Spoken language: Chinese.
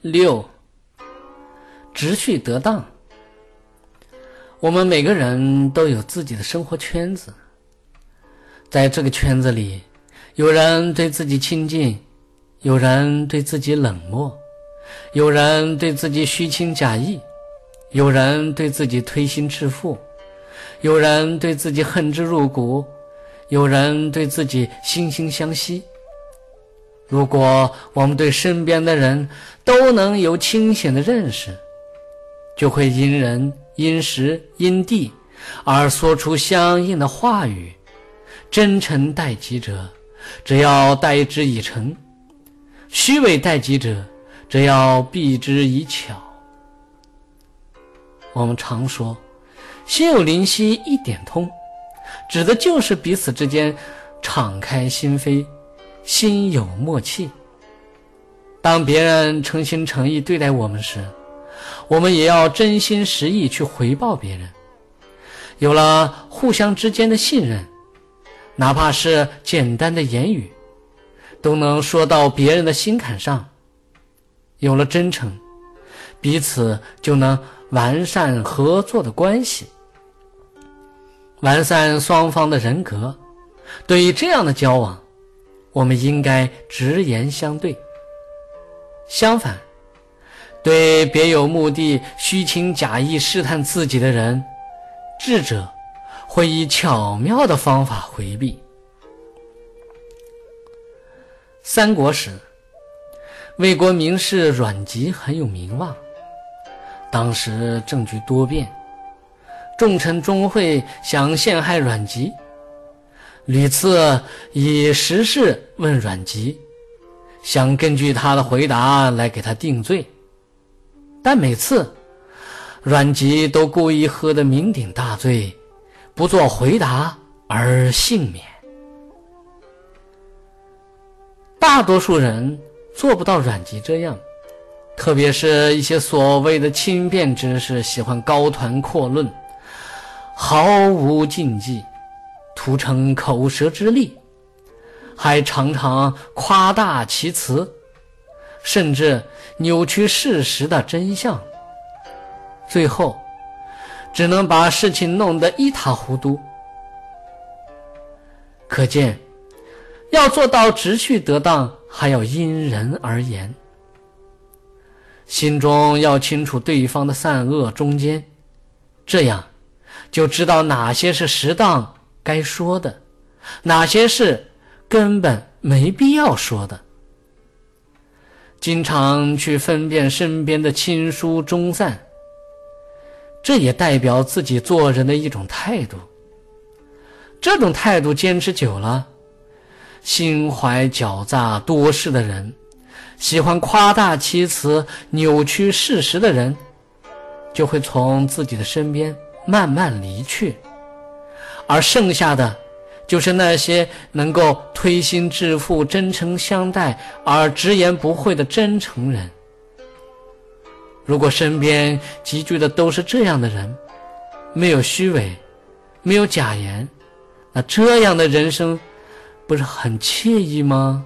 六，秩序得当。我们每个人都有自己的生活圈子，在这个圈子里，有人对自己亲近，有人对自己冷漠，有人对自己虚情假意，有人对自己推心置腹，有人对自己恨之入骨，有人对自己惺惺相惜。如果我们对身边的人都能有清醒的认识，就会因人因时因地而说出相应的话语。真诚待己者，只要待之以诚；虚伪待己者，只要避之以巧。我们常说“心有灵犀一点通”，指的就是彼此之间敞开心扉。心有默契。当别人诚心诚意对待我们时，我们也要真心实意去回报别人。有了互相之间的信任，哪怕是简单的言语，都能说到别人的心坎上。有了真诚，彼此就能完善合作的关系，完善双方的人格。对于这样的交往，我们应该直言相对。相反，对别有目的、虚情假意试探自己的人，智者会以巧妙的方法回避。三国时，魏国名士阮籍很有名望，当时政局多变，众臣钟会想陷害阮籍。屡次以实事问阮籍，想根据他的回答来给他定罪，但每次阮籍都故意喝得酩酊大醉，不做回答而幸免。大多数人做不到阮籍这样，特别是一些所谓的轻便之士，喜欢高谈阔论，毫无禁忌。图成口舌之力，还常常夸大其词，甚至扭曲事实的真相，最后只能把事情弄得一塌糊涂。可见，要做到秩序得当，还要因人而言，心中要清楚对方的善恶中间，这样就知道哪些是适当。该说的，哪些事根本没必要说的。经常去分辨身边的亲疏忠散，这也代表自己做人的一种态度。这种态度坚持久了，心怀狡诈多事的人，喜欢夸大其词、扭曲事实的人，就会从自己的身边慢慢离去。而剩下的，就是那些能够推心置腹、真诚相待而直言不讳的真诚人。如果身边集聚的都是这样的人，没有虚伪，没有假言，那这样的人生不是很惬意吗？